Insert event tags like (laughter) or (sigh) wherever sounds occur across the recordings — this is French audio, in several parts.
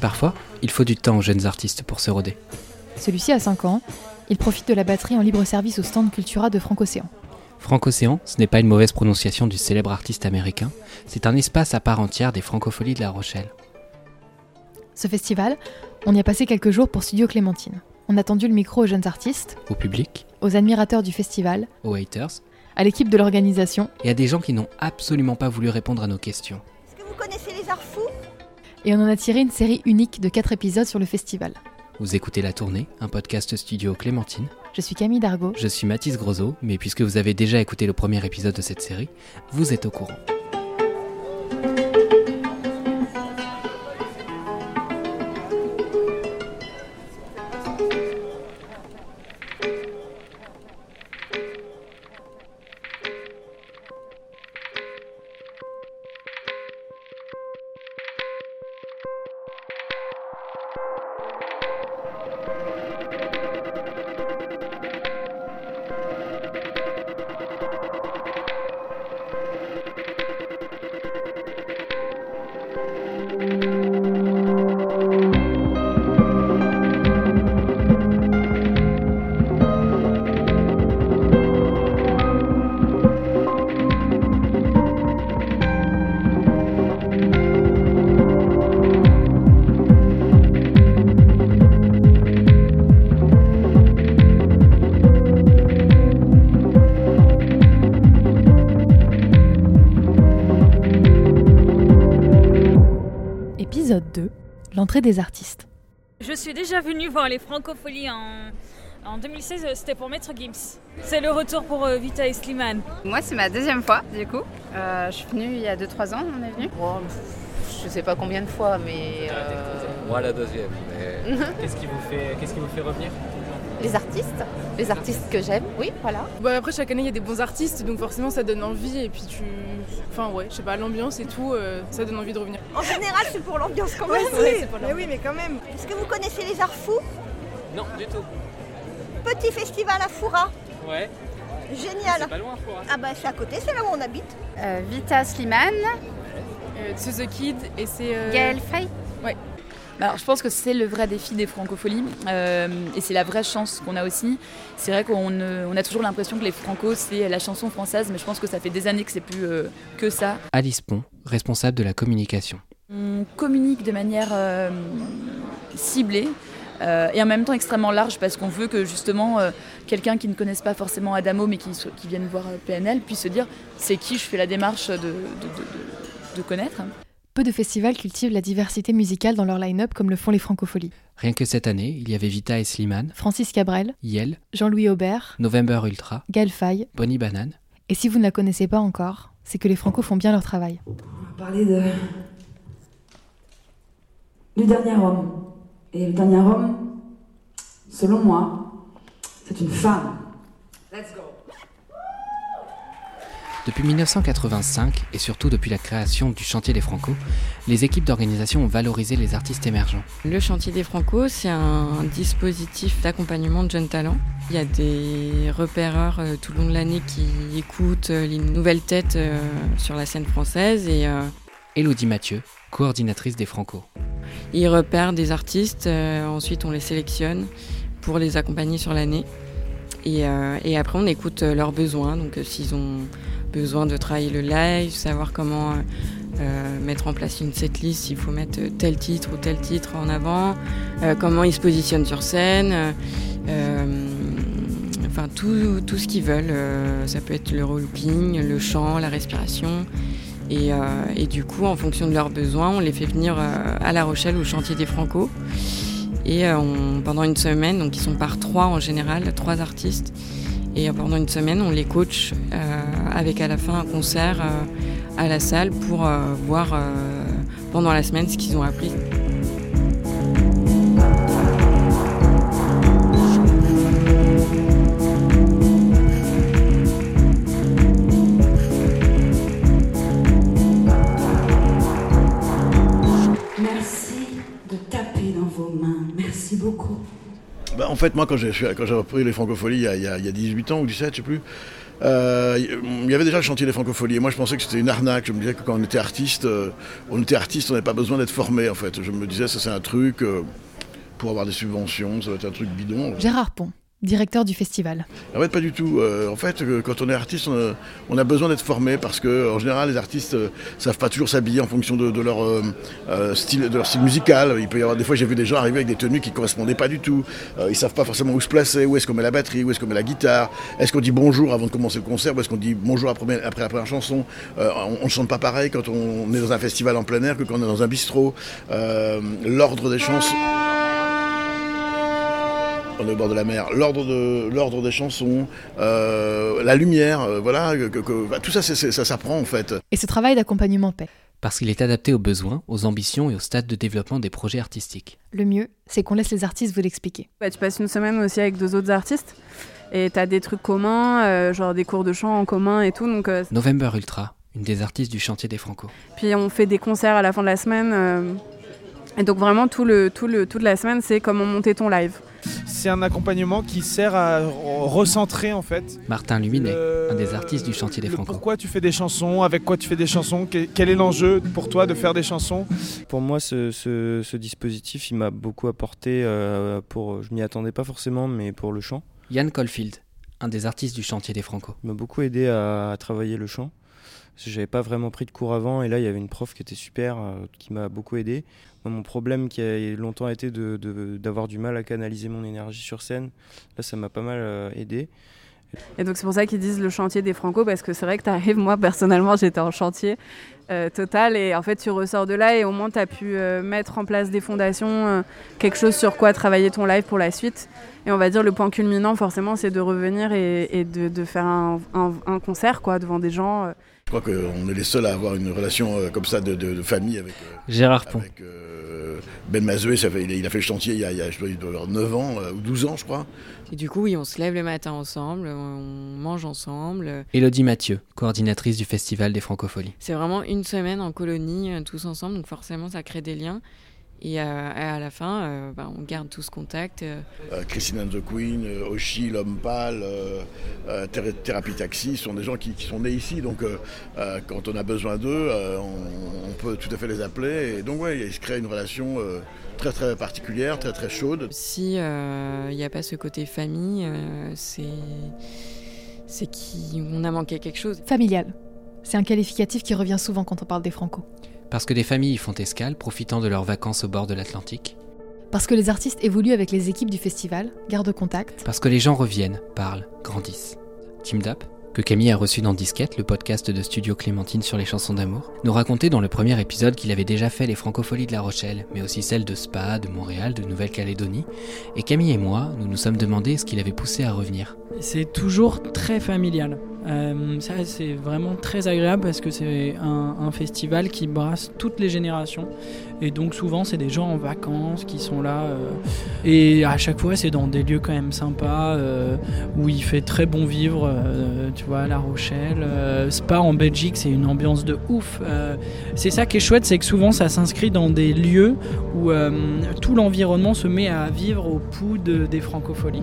Parfois, il faut du temps aux jeunes artistes pour se roder. Celui-ci a 5 ans. Il profite de la batterie en libre service au stand Cultura de Franco-Océan. Franco-Océan, ce n'est pas une mauvaise prononciation du célèbre artiste américain, c'est un espace à part entière des francopholies de La Rochelle. Ce festival, on y a passé quelques jours pour Studio Clémentine. On a tendu le micro aux jeunes artistes, Au public, aux admirateurs du festival, aux haters, à l'équipe de l'organisation, et à des gens qui n'ont absolument pas voulu répondre à nos questions. Est-ce que vous connaissez les arts fous? Et on en a tiré une série unique de 4 épisodes sur le festival. Vous écoutez La Tournée, un podcast studio Clémentine. Je suis Camille Dargaud. Je suis Mathis Grosot, mais puisque vous avez déjà écouté le premier épisode de cette série, vous êtes au courant. Épisode 2 L'entrée des artistes. Je suis déjà venue voir les Francopholies en, en 2016, euh, c'était pour Maître Gims. C'est le retour pour euh, Vita et Slimane. Moi, c'est ma deuxième fois, du coup. Euh, je suis venue il y a 2-3 ans, on est venu. Bon, je sais pas combien de fois, mais. euh, Moi la deuxième. Mais... (laughs) Qu'est-ce qui vous fait, qu'est-ce qui vous fait revenir? Les artistes, les artistes que j'aime, oui, voilà. Bah après chaque année il y a des bons artistes donc forcément ça donne envie et puis tu. Enfin ouais, je sais pas, l'ambiance et tout, euh, ça donne envie de revenir. En général, c'est pour l'ambiance quand même. mais oui, mais quand même. Est-ce que vous connaissez les arts fous? Non, du tout. Petit festival à Foura. Ouais. Génial. Pas loin, Foura. Ah bah c'est à côté, c'est là où on habite. Euh, Vita Slimane, Euh, To the Kid et c'est. euh, Gaël Frey. Bah, alors, je pense que c'est le vrai défi des francopholies euh, et c'est la vraie chance qu'on a aussi. C'est vrai qu'on euh, on a toujours l'impression que les francos c'est la chanson française, mais je pense que ça fait des années que c'est plus euh, que ça. Alice Pont, responsable de la communication. On communique de manière ciblée. euh, et en même temps extrêmement large parce qu'on veut que justement euh, quelqu'un qui ne connaisse pas forcément Adamo mais qui, vienne voir PNL puisse se dire c'est qui je fais la démarche de, de- de- de- de connaître. Peu de festivals cultivent la diversité musicale dans leur line-up comme le font les francopholies. Rien que cette année, il y avait Vita et Slimane, Francis Cabrel, Yel, Jean-Louis Aubert, November Ultra, Gaël Faye. Bonnie Banane. Et si vous ne la connaissez pas encore, c'est que les francos font bien leur travail. On va parler de. du dernier homme. Et le dernier homme, selon moi, c'est une femme. Let's go. Depuis 1985, et surtout depuis la création du Chantier des Franco, les équipes d'organisation ont valorisé les artistes émergents. Le chantier des Franco, c'est un dispositif d'accompagnement de jeunes talents. Il y a des repéreurs euh, tout le long de l'année qui écoutent euh, les nouvelles têtes euh, sur la scène française et Elodie Mathieu, coordinatrice des Franco. ils repèrent des artistes. ensuite, on les sélectionne pour les accompagner sur l'année. Et, euh, et après, on écoute leurs besoins. Donc, euh, s'ils ont besoin de travailler le live, savoir comment euh, euh, mettre en place une setlist, s'il faut mettre tel titre ou tel titre en avant, euh, comment ils se positionnent sur scène, enfin tout, tout ce qu'ils veulent. ça peut être le looping, le chant, la respiration. Et, du coup, en fonction de leurs besoins, on les fait venir à La Rochelle au chantier des Franco. Et pendant une semaine, donc ils sont par trois en général, trois artistes. Et pendant une semaine, on les coach euh, avec à la fin un concert euh, à la salle pour euh, voir pendant la semaine ce qu'ils ont appris. En fait, moi, quand j'ai repris les Francopholies il y a 18 ans ou 17, je sais plus, euh, il y avait déjà le chantier des Francopholies. Et moi, je pensais que c'était une arnaque. Je me disais que quand on était artiste, euh, on était artiste, on n'avait pas besoin d'être formé, en fait. Je me disais, ça, c'est un truc euh, pour avoir des subventions, ça va être un truc bidon. Gérard Pont, directeur du festival. En fait, pas du tout. Euh, en fait, euh, quand on est artiste, on a, besoin d'être formé parce que, en général, les artistes ne savent pas toujours s'habiller en fonction de, leur euh, euh, style, de leur style musical. Il peut y avoir des fois, j'ai vu des gens arriver avec des tenues qui correspondaient pas du tout. Euh, ils savent pas forcément où se placer, où est-ce qu'on met la batterie, où est-ce qu'on met la guitare. Est-ce qu'on dit bonjour avant de commencer le concert, ou est-ce qu'on dit bonjour après, après la première chanson? Euh, on, ne chante pas pareil quand on est dans un festival en plein air que quand on est dans un bistrot. Euh, L'ordre des chansons. On est au bord de la mer. L'ordre de l'ordre des chansons, euh, la lumière, euh, voilà, que- que- bah, tout ça, c'est- c'est- ça s'apprend en fait. Et ce travail d'accompagnement paie. Parce qu'il est adapté aux besoins, aux ambitions et au stade de développement des projets artistiques. Le mieux, c'est qu'on laisse les artistes vous l'expliquer. Bah, tu passes une semaine aussi avec deux autres artistes et tu as des trucs communs, euh, genre des cours de chant en commun et tout. Donc, euh, November Ultra, une des artistes du chantier des Franco. puis on fait des concerts à la fin de la semaine. euh, et donc vraiment tout le, tout le, toute la semaine, c'est comment monter ton live. C'est un accompagnement qui sert à re- recentrer en fait. Martin Luminet, le- un des artistes du chantier des Franco. Pourquoi tu fais des chansons Avec quoi tu fais des chansons Que- Quel est l'enjeu pour toi de faire des chansons? Pour moi, ce, ce- ce dispositif, il m'a beaucoup apporté. euh, pour, je m'y attendais pas forcément, mais pour le chant. Yann Caulfield, un des artistes du chantier des Franco. Il m'a beaucoup aidé à, à travailler le chant. Parce que j'avais pas vraiment pris de cours avant, et là, il y avait une prof qui était super, euh, qui m'a beaucoup aidé. Mon problème qui a longtemps été de- de- d'avoir du mal à canaliser mon énergie sur scène, là, ça m'a pas mal euh, aidé. Et donc c'est pour ça qu'ils disent le chantier des Franco, parce que c'est vrai que tu arrives, moi personnellement j'étais en chantier euh, total, et en fait tu ressors de là et au moins tu as pu mettre en place des fondations, quelque chose sur quoi travailler ton live pour la suite. Et on va dire le point culminant forcément c'est de revenir et, de, de faire un, un- un concert quoi, devant des gens. Je crois qu'on est les seuls à avoir une relation euh, comme ça de, de- de famille avec, euh, Gérard Pont. avec, euh, Ben Mazoué. Ça fait, il, a, il a fait le chantier il y a, il y a, je dois- il doit avoir 9 ans euh, ou 12 ans, je crois. Et du coup, oui, on se lève le matin ensemble, on mange ensemble. Élodie Mathieu, coordinatrice du Festival des Francopholies. C'est vraiment une semaine en colonie, tous ensemble, donc forcément ça crée des liens. Et euh, à la fin, euh, bah, on garde tous contact. euh. Euh, Christine and the Queen, euh, Oshi, L'Homme Pâle, euh, euh, Thé- Thérapie Taxi, ce sont des gens qui, qui sont nés ici. Donc, euh, euh, quand on a besoin d'eux, euh, on, on peut tout à fait les appeler. Et donc, ouais, il se crée une relation euh, très, très particulière, très, très chaude. Si il n'y a pas ce côté famille, euh, c'est c'est qu'on a manqué quelque chose. Familial. C'est un qualificatif qui revient souvent quand on parle des Franco. Parce que des familles y font escale, profitant de leurs vacances au bord de l'Atlantique. Parce que les artistes évoluent avec les équipes du festival, gardent contact. Parce que les gens reviennent, parlent, grandissent. Team Dap, que Camille a reçu dans Disquette, le podcast de Studio Clémentine sur les chansons d'amour, nous racontait dans le premier épisode qu'il avait déjà fait les francopholies de La Rochelle, mais aussi celles de Spa, de Montréal, de Nouvelle-Calédonie. Et Camille et moi, nous nous sommes demandé ce qui l'avait poussé à revenir. C'est toujours très familial. Euh, ça, c'est vraiment très agréable parce que c'est un, festival qui brasse toutes les générations. Et donc, souvent, c'est des gens en vacances qui sont là. euh, et à chaque fois, c'est dans des lieux quand même sympas euh, où il fait très bon vivre. tu vois, La Rochelle, Spa en Belgique, c'est une ambiance de ouf. C'est ça qui est chouette, c'est que souvent, ça s'inscrit dans des lieux où tout l'environnement se met à vivre au pouls de- des francopholies.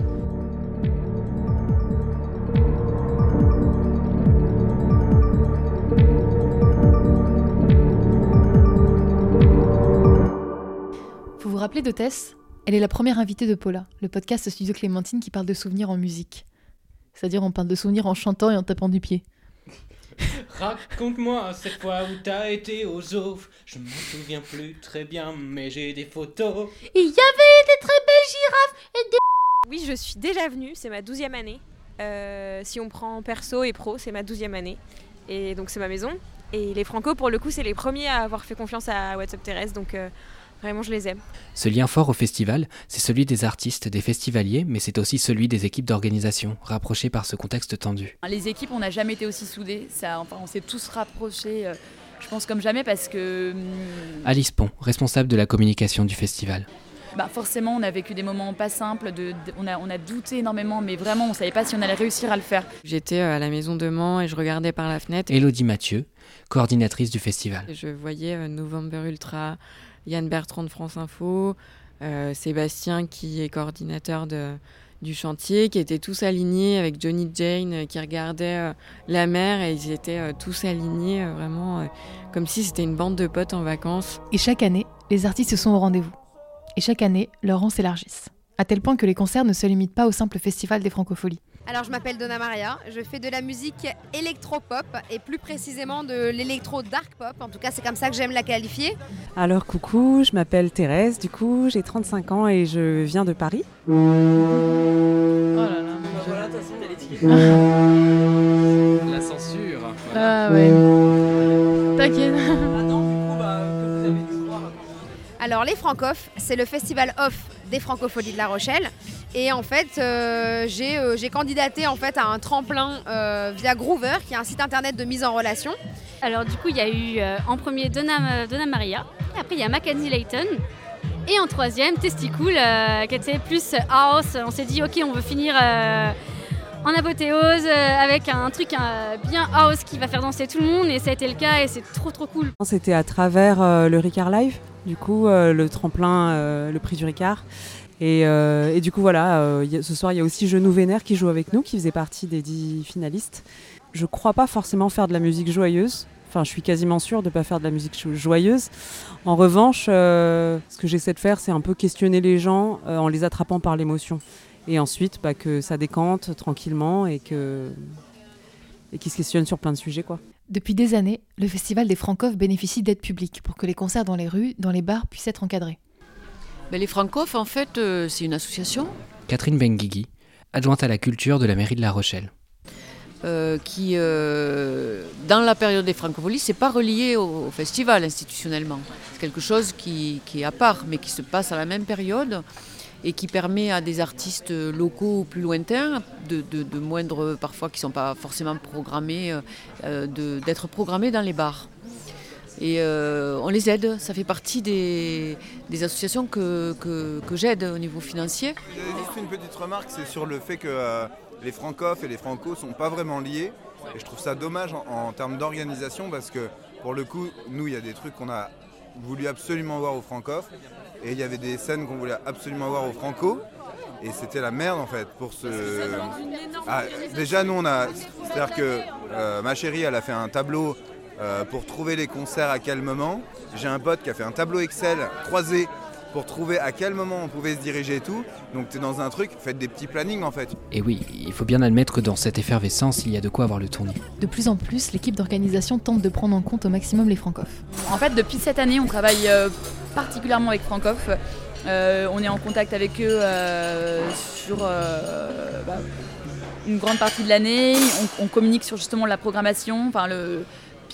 Rappelez de Tess? Elle est la première invitée de Paula, le podcast Studio Clémentine qui parle de souvenirs en musique. C'est-à-dire on parle de souvenirs en chantant et en tapant du pied. (laughs) Raconte-moi cette fois où t'as été aux zoos. Je m'en souviens plus très bien, mais j'ai des photos. Il y avait des très belles girafes et des... (laughs) Oui, je suis déjà venue, c'est ma douzième année. Euh, si on prend perso et pro, c'est ma douzième année. Et donc c'est ma maison. Et les Franco, pour le coup, c'est les premiers à avoir fait confiance à WhatsApp Terrestre, donc euh, vraiment je les aime. Ce lien fort au festival, c'est celui des artistes, des festivaliers, mais c'est aussi celui des équipes d'organisation, rapprochées par ce contexte tendu. Les équipes, on n'a jamais été aussi soudés. Ça, enfin, on s'est tous rapprochés, euh, je pense, comme jamais parce que. hum, Alice Pont, responsable de la communication du festival. bah, forcément, on a vécu des moments pas simples. De, de- on, a, on a douté énormément, mais vraiment, on savait pas si on allait réussir à le faire. J'étais euh, à la maison de Mans et je regardais par la fenêtre. Élodie Mathieu, coordinatrice du festival. Et Je voyais euh, November Ultra, Yann Bertrand de France Info, euh, Sébastien qui est coordinateur du chantier, qui étaient tous alignés avec Johnny Jane euh, qui regardait euh, la mer et ils étaient tous alignés vraiment comme si c'était une bande de potes en vacances. Et chaque année, les artistes sont au rendez-vous. Et chaque année, leurs rangs s'élargissent. À tel point que les concerts ne se limitent pas au simple festival des francopholies. Alors je m'appelle Donna Maria, je fais de la musique électro-pop et plus précisément de l'électro-dark pop, en tout cas c'est comme ça que j'aime la qualifier. Alors coucou, je m'appelle Thérèse, du coup j'ai 35 ans et je viens de Paris. Oh là là, (laughs) La censure. Ah ouais. T'inquiète. Alors les Francophes, c'est le festival off des Francopholies de La Rochelle. Et en fait, euh, j'ai euh, j'ai candidaté en fait à un tremplin euh, via Groover, qui est un site internet de mise en relation. Alors du coup, il y a eu euh, en premier Donna, Donna Maria, après il y a Mackenzie Layton, et en troisième Testicool, euh, qui était plus house. On s'est dit, ok, on veut finir euh, en apothéose euh, avec un truc euh, bien house qui va faire danser tout le monde, et ça a été le cas, et c'est trop trop cool. C'était à travers euh, le Ricard Live, du coup euh, le tremplin, euh, le prix du Ricard. Et, euh, et du coup voilà, euh, ce soir il y a aussi Genou Vénère qui joue avec nous, qui faisait partie des dix finalistes. Je crois pas forcément faire de la musique joyeuse. Enfin, je suis quasiment sûre de ne pas faire de la musique jo- joyeuse. En revanche, euh, ce que j'essaie de faire, c'est un peu questionner les gens en les attrapant par l'émotion. Et ensuite, bah, que ça décante tranquillement et que et qu'ils se questionnent sur plein de sujets, quoi. Depuis des années, le festival des Francophes bénéficie d'aide publique pour que les concerts dans les rues, dans les bars puissent être encadrés. Ben, les Francophes, en fait, euh, c'est une association Catherine Benguigui, adjointe à la culture de la mairie de La Rochelle. euh, qui, euh, dans la période des Francopholies, c'est pas relié au, au festival institutionnellement. C'est quelque chose qui, qui est à part, mais qui se passe à la même période et qui permet à des artistes locaux ou plus lointains, de, de, de moindres parfois qui ne sont pas forcément programmés, euh, d'être programmés dans les bars. Et euh, on les aide, ça fait partie des, des associations que, que, que j'aide au niveau financier. Juste une petite remarque, c'est sur le fait que euh, les francophes et les francos sont pas vraiment liés. Et je trouve ça dommage en, en termes d'organisation parce que pour le coup, nous, il y a des trucs qu'on a voulu absolument voir aux francophes et il y avait des scènes qu'on voulait absolument voir aux franco. Et c'était la merde en fait pour ce. Ah, déjà, nous, on a. C'est-à-dire que euh, ma chérie, elle a fait un tableau euh, pour trouver les concerts à quel moment. J'ai un pote qui a fait un tableau Excel croisé pour trouver à quel moment on pouvait se diriger et tout. Donc tu es dans un truc, faites des petits plannings en fait. Et oui, il faut bien admettre que dans cette effervescence, il y a de quoi avoir le tournis. De plus en plus, l'équipe d'organisation tente de prendre en compte au maximum les francophes. En fait, depuis cette année, on travaille euh, particulièrement avec Francoff. Euh, on est en contact avec eux euh, sur euh, bah, une grande partie de l'année. On, on communique sur justement la programmation. Enfin, le,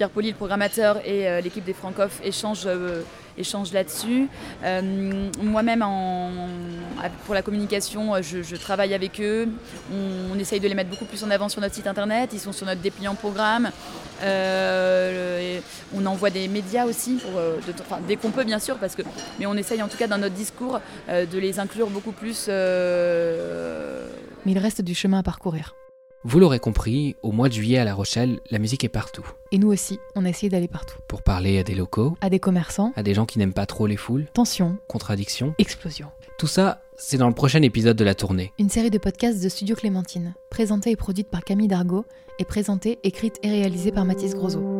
Pierre Poli, le programmateur, et euh, l'équipe des Francoff échangent, euh, échangent là-dessus. Euh, Moi-même, pour la communication, je, travaille avec eux. On, essaye de les mettre beaucoup plus en avant sur notre site internet. Ils sont sur notre dépliant programme. On envoie des médias aussi, pour, dès qu'on peut bien sûr, mais on essaye en tout cas dans notre discours de les inclure beaucoup plus. Mais il reste du chemin à parcourir. Vous l'aurez compris, au mois de juillet à La Rochelle, la musique est partout. Et nous aussi, on a essayé d'aller partout. Pour parler à des locaux, À des commerçants, à des gens qui n'aiment pas trop les foules, tension, contradictions, explosion. tout ça, c'est dans le prochain épisode de la tournée. Une série de podcasts de Studio Clémentine, présentée et produite par Camille Dargaud, et présentée, écrite et réalisée par Mathis Grosot.